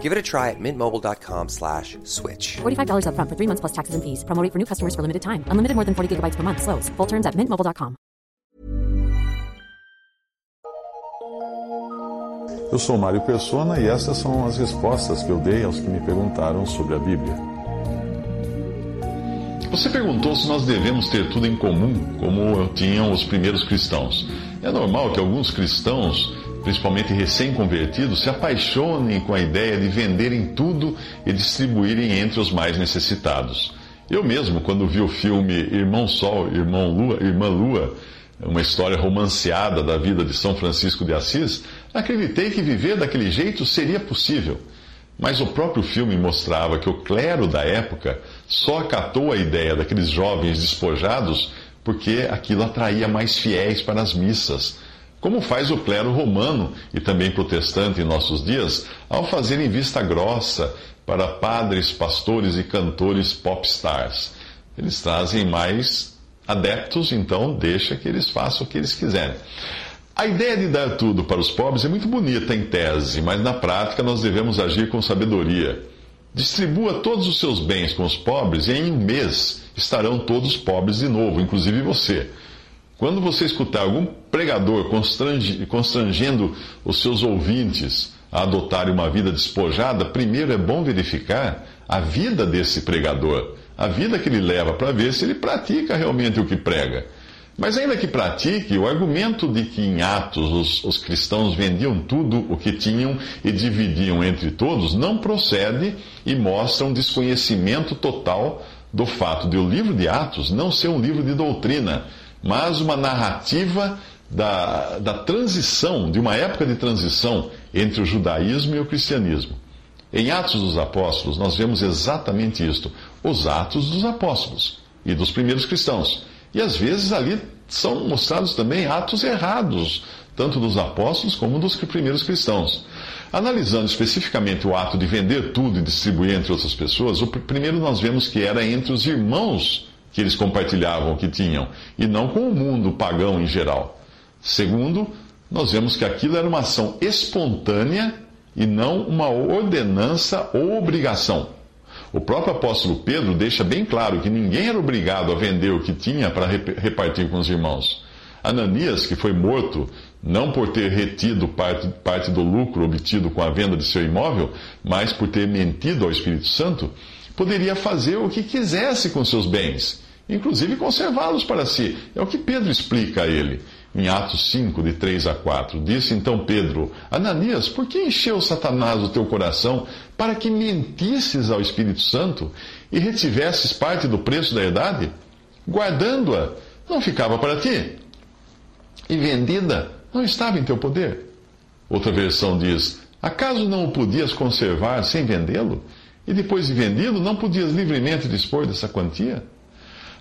Give it a try at mintmobile.com slash switch. $45 upfront for three months plus taxes and fees. Promo rate for new customers for limited time. Unlimited more than 40 gigabytes per month. Slows. Full terms at mintmobile.com. Eu sou Mário Persona e essas são as respostas que eu dei aos que me perguntaram sobre a Bíblia. Você perguntou se nós devemos ter tudo em comum, como tinham os primeiros cristãos. É normal que alguns cristãos, principalmente recém-convertidos, se apaixonem com a ideia de venderem tudo e distribuírem entre os mais necessitados. Eu mesmo, quando vi o filme Irmão Sol, Irmão Lua, Irmã Lua, uma história romanceada da vida de São Francisco de Assis, acreditei que viver daquele jeito seria possível. Mas o próprio filme mostrava que o clero da época só acatou a ideia daqueles jovens despojados porque aquilo atraía mais fiéis para as missas, como faz o clero romano e também protestante em nossos dias, ao fazerem vista grossa para padres, pastores e cantores popstars. Eles trazem mais adeptos, então deixa que eles façam o que eles quiserem. A ideia de dar tudo para os pobres é muito bonita em tese, mas na prática nós devemos agir com sabedoria. Distribua todos os seus bens com os pobres e em um mês estarão todos pobres de novo, inclusive você. Quando você escutar algum pregador constrangendo os seus ouvintes a adotarem uma vida despojada, primeiro é bom verificar a vida desse pregador, a vida que ele leva, para ver se ele pratica realmente o que prega. Mas ainda que pratique, o argumento de que em Atos os, os, cristãos vendiam tudo o que tinham e dividiam entre todos não procede e mostra um desconhecimento total do fato de o livro de Atos não ser um livro de doutrina, mas uma narrativa da, da transição, de uma época de transição entre o judaísmo e o cristianismo. Em Atos dos Apóstolos, nós vemos exatamente isto: os Atos dos Apóstolos e dos primeiros cristãos. E às vezes ali são mostrados também atos errados, tanto dos apóstolos como dos primeiros cristãos. Analisando especificamente o ato de vender tudo e distribuir entre outras pessoas, o primeiro nós vemos que era entre os irmãos que eles compartilhavam que tinham, e não com o mundo pagão em geral. Segundo, nós vemos que aquilo era uma ação espontânea e não uma ordenança ou obrigação. O próprio apóstolo Pedro deixa bem claro que ninguém era obrigado a vender o que tinha para repartir com os irmãos. Ananias, que foi morto não por ter retido parte, parte do lucro obtido com a venda de seu imóvel, mas por ter mentido ao Espírito Santo, poderia fazer o que quisesse com seus bens, inclusive conservá-los para si. É o que Pedro explica a ele em Atos 5, de 3 a 4. Disse então Pedro: Ananias, por que encheu Satanás o teu coração para que mentisses ao Espírito Santo e retivesses parte do preço da herdade? Guardando-a, não ficava para ti. E vendida, não estava em teu poder. Outra versão diz: Acaso não o podias conservar sem vendê-lo? E depois de vendido, não podias livremente dispor dessa quantia?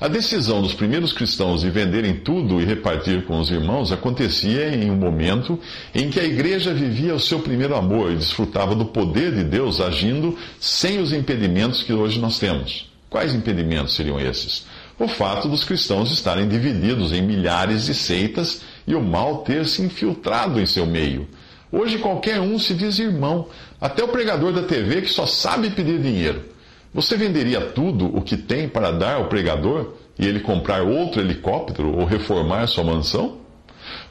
A decisão dos primeiros cristãos de venderem tudo e repartir com os irmãos acontecia em um momento em que a igreja vivia o seu primeiro amor e desfrutava do poder de Deus agindo sem os impedimentos que hoje nós temos. Quais impedimentos seriam esses? O fato dos cristãos estarem divididos em milhares de seitas e o mal ter se infiltrado em seu meio. Hoje qualquer um se diz irmão, até o pregador da TV que só sabe pedir dinheiro. Você venderia tudo o que tem para dar ao pregador e ele comprar outro helicóptero ou reformar sua mansão?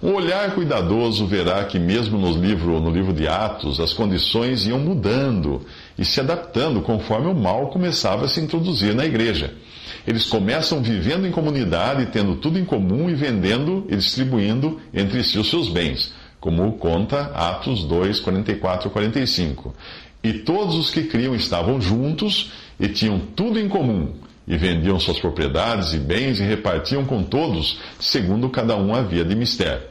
Um olhar cuidadoso verá que, mesmo no livro, no livro de Atos, as condições iam mudando e se adaptando conforme o mal começava a se introduzir na igreja. Eles começam vivendo em comunidade, tendo tudo em comum e vendendo e distribuindo entre si os seus bens, como conta Atos 2, 44 e 45. E todos os que criam estavam juntos e tinham tudo em comum, e vendiam suas propriedades e bens e repartiam com todos, segundo cada um havia de mistério.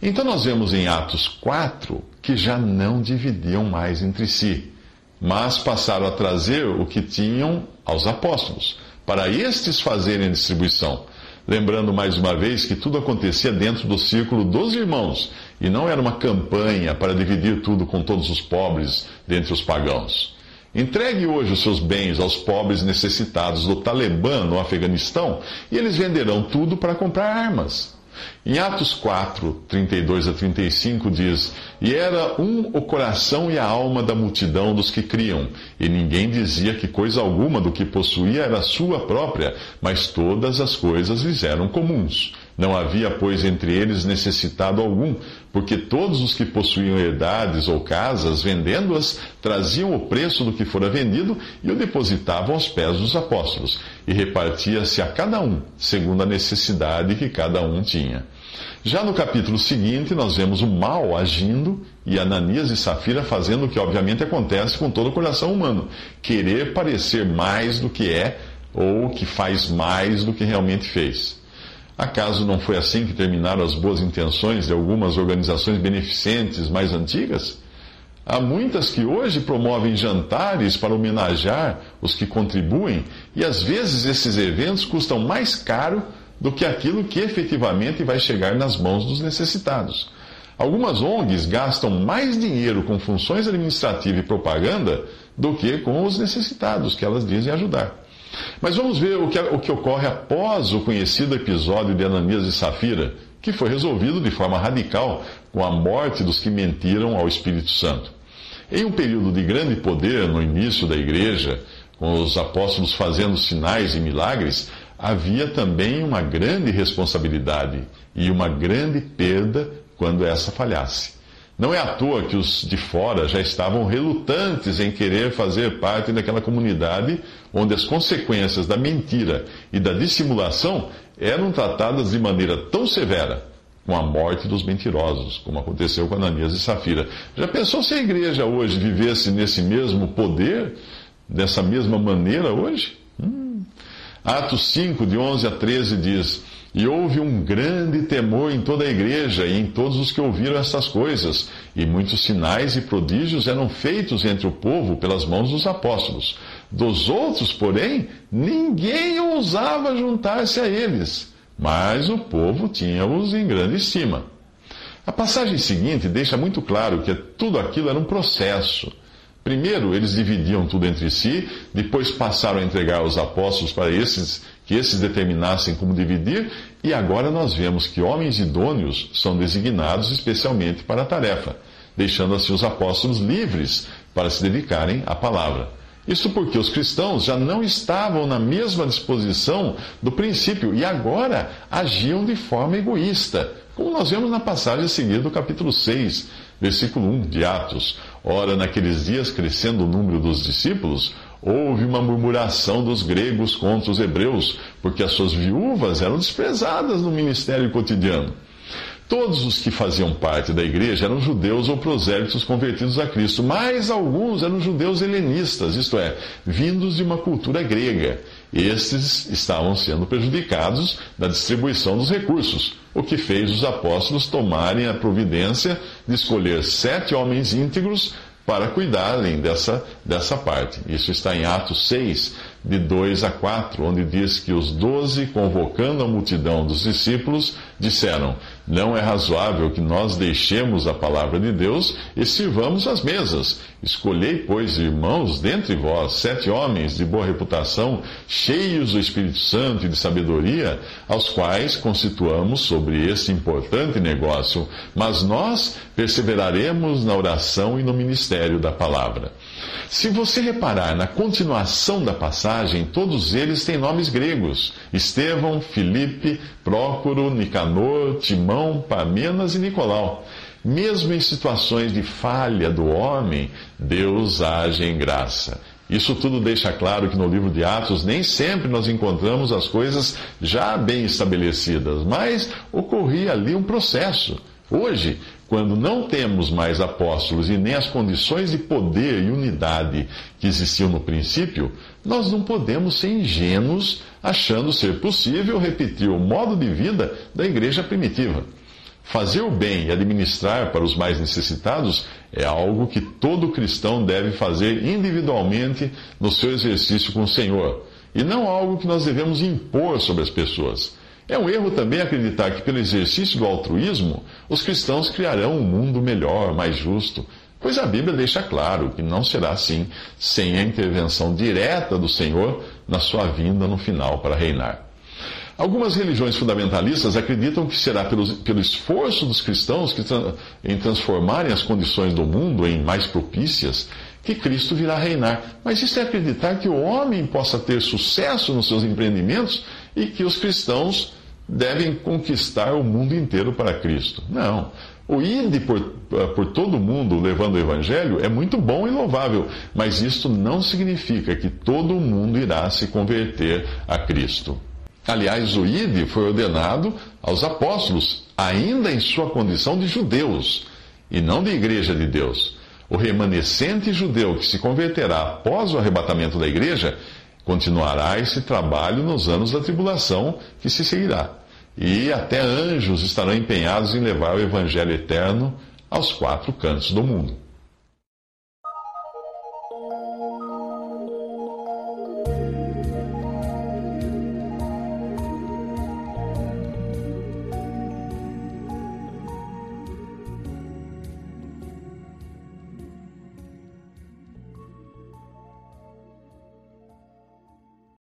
Então nós vemos em Atos 4 que já não dividiam mais entre si, mas passaram a trazer o que tinham aos apóstolos, para estes fazerem a distribuição. Lembrando mais uma vez que tudo acontecia dentro do círculo dos irmãos e não era uma campanha para dividir tudo com todos os pobres dentre os pagãos. Entregue hoje os seus bens aos pobres necessitados do Talibã no Afeganistão e eles venderão tudo para comprar armas. Em Atos 4, 32 a 35 diz: E era um o coração e a alma da multidão dos que criam, e ninguém dizia que coisa alguma do que possuía era sua própria, mas todas as coisas lhes eram comuns. Não havia, pois, entre eles necessitado algum, porque todos os que possuíam herdades ou casas, vendendo-as, traziam o preço do que fora vendido e o depositavam aos pés dos apóstolos, e repartia-se a cada um, segundo a necessidade que cada um tinha. Já no capítulo seguinte, nós vemos o mal agindo e Ananias e Safira fazendo o que obviamente acontece com todo o coração humano: querer parecer mais do que é ou que faz mais do que realmente fez. Acaso não foi assim que terminaram as boas intenções de algumas organizações beneficentes mais antigas? Há muitas que hoje promovem jantares para homenagear os que contribuem, e às vezes esses eventos custam mais caro do que aquilo que efetivamente vai chegar nas mãos dos necessitados. Algumas ONGs gastam mais dinheiro com funções administrativas e propaganda do que com os necessitados que elas dizem ajudar. Mas vamos ver o que, o que ocorre após o conhecido episódio de Ananias e Safira, que foi resolvido de forma radical com a morte dos que mentiram ao Espírito Santo. Em um período de grande poder no início da igreja, com os apóstolos fazendo sinais e milagres, havia também uma grande responsabilidade e uma grande perda quando essa falhasse. Não é à toa que os de fora já estavam relutantes em querer fazer parte daquela comunidade onde as consequências da mentira e da dissimulação eram tratadas de maneira tão severa, com a morte dos mentirosos, como aconteceu com Ananias e Safira. Já pensou se a igreja hoje vivesse nesse mesmo poder, dessa mesma maneira hoje? Hum. Atos 5, de 11 a 13 diz. E houve um grande temor em toda a igreja e em todos os que ouviram essas coisas, e muitos sinais e prodígios eram feitos entre o povo pelas mãos dos apóstolos. Dos outros, porém, ninguém ousava juntar-se a eles, mas o povo tinha-os em grande estima. A passagem seguinte deixa muito claro que tudo aquilo era um processo. Primeiro, eles dividiam tudo entre si, depois passaram a entregar aos apóstolos para esses que esses determinassem como dividir, e agora nós vemos que homens idôneos são designados especialmente para a tarefa, deixando assim os apóstolos livres para se dedicarem à palavra. Isso porque os cristãos já não estavam na mesma disposição do princípio e agora agiam de forma egoísta, como nós vemos na passagem a seguir do capítulo 6, versículo 1 de Atos. Ora, naqueles dias, crescendo o número dos discípulos, houve uma murmuração dos gregos contra os hebreus, porque as suas viúvas eram desprezadas no ministério cotidiano. Todos os que faziam parte da igreja eram judeus ou prosélitos convertidos a Cristo, mas alguns eram judeus helenistas, isto é, vindos de uma cultura grega. Estes estavam sendo prejudicados da distribuição dos recursos, o que fez os apóstolos tomarem a providência de escolher sete homens íntegros para cuidarem dessa, dessa parte. Isso está em Atos 6, de 2 a 4, onde diz que os doze, convocando a multidão dos discípulos, disseram: Não é razoável que nós deixemos a palavra de Deus e sirvamos as mesas. Escolhei, pois, irmãos, dentre vós, sete homens de boa reputação, cheios do Espírito Santo e de sabedoria, aos quais constituamos sobre este importante negócio, mas nós perseveraremos na oração e no ministério da palavra. Se você reparar na continuação da passagem, todos eles têm nomes gregos: Estevão, Filipe, Prócoro, Nicanor, Timão, Parmenas e Nicolau. Mesmo em situações de falha do homem, Deus age em graça. Isso tudo deixa claro que no livro de Atos nem sempre nós encontramos as coisas já bem estabelecidas, mas ocorria ali um processo. Hoje, quando não temos mais apóstolos e nem as condições de poder e unidade que existiam no princípio, nós não podemos ser ingênuos achando ser possível repetir o modo de vida da igreja primitiva. Fazer o bem e administrar para os mais necessitados é algo que todo cristão deve fazer individualmente no seu exercício com o Senhor, e não algo que nós devemos impor sobre as pessoas. É um erro também acreditar que, pelo exercício do altruísmo, os cristãos criarão um mundo melhor, mais justo, pois a Bíblia deixa claro que não será assim sem a intervenção direta do Senhor na sua vinda no final para reinar. Algumas religiões fundamentalistas acreditam que será pelo, pelo esforço dos cristãos que, em transformarem as condições do mundo em mais propícias que Cristo virá reinar. Mas isso é acreditar que o homem possa ter sucesso nos seus empreendimentos e que os cristãos devem conquistar o mundo inteiro para Cristo. Não. O ide por, por todo o mundo levando o evangelho é muito bom e louvável, mas isto não significa que todo mundo irá se converter a Cristo. Aliás, o ide foi ordenado aos apóstolos, ainda em sua condição de judeus, e não de igreja de Deus. O remanescente judeu que se converterá após o arrebatamento da igreja continuará esse trabalho nos anos da tribulação que se seguirá. E até anjos estarão empenhados em levar o evangelho eterno aos quatro cantos do mundo.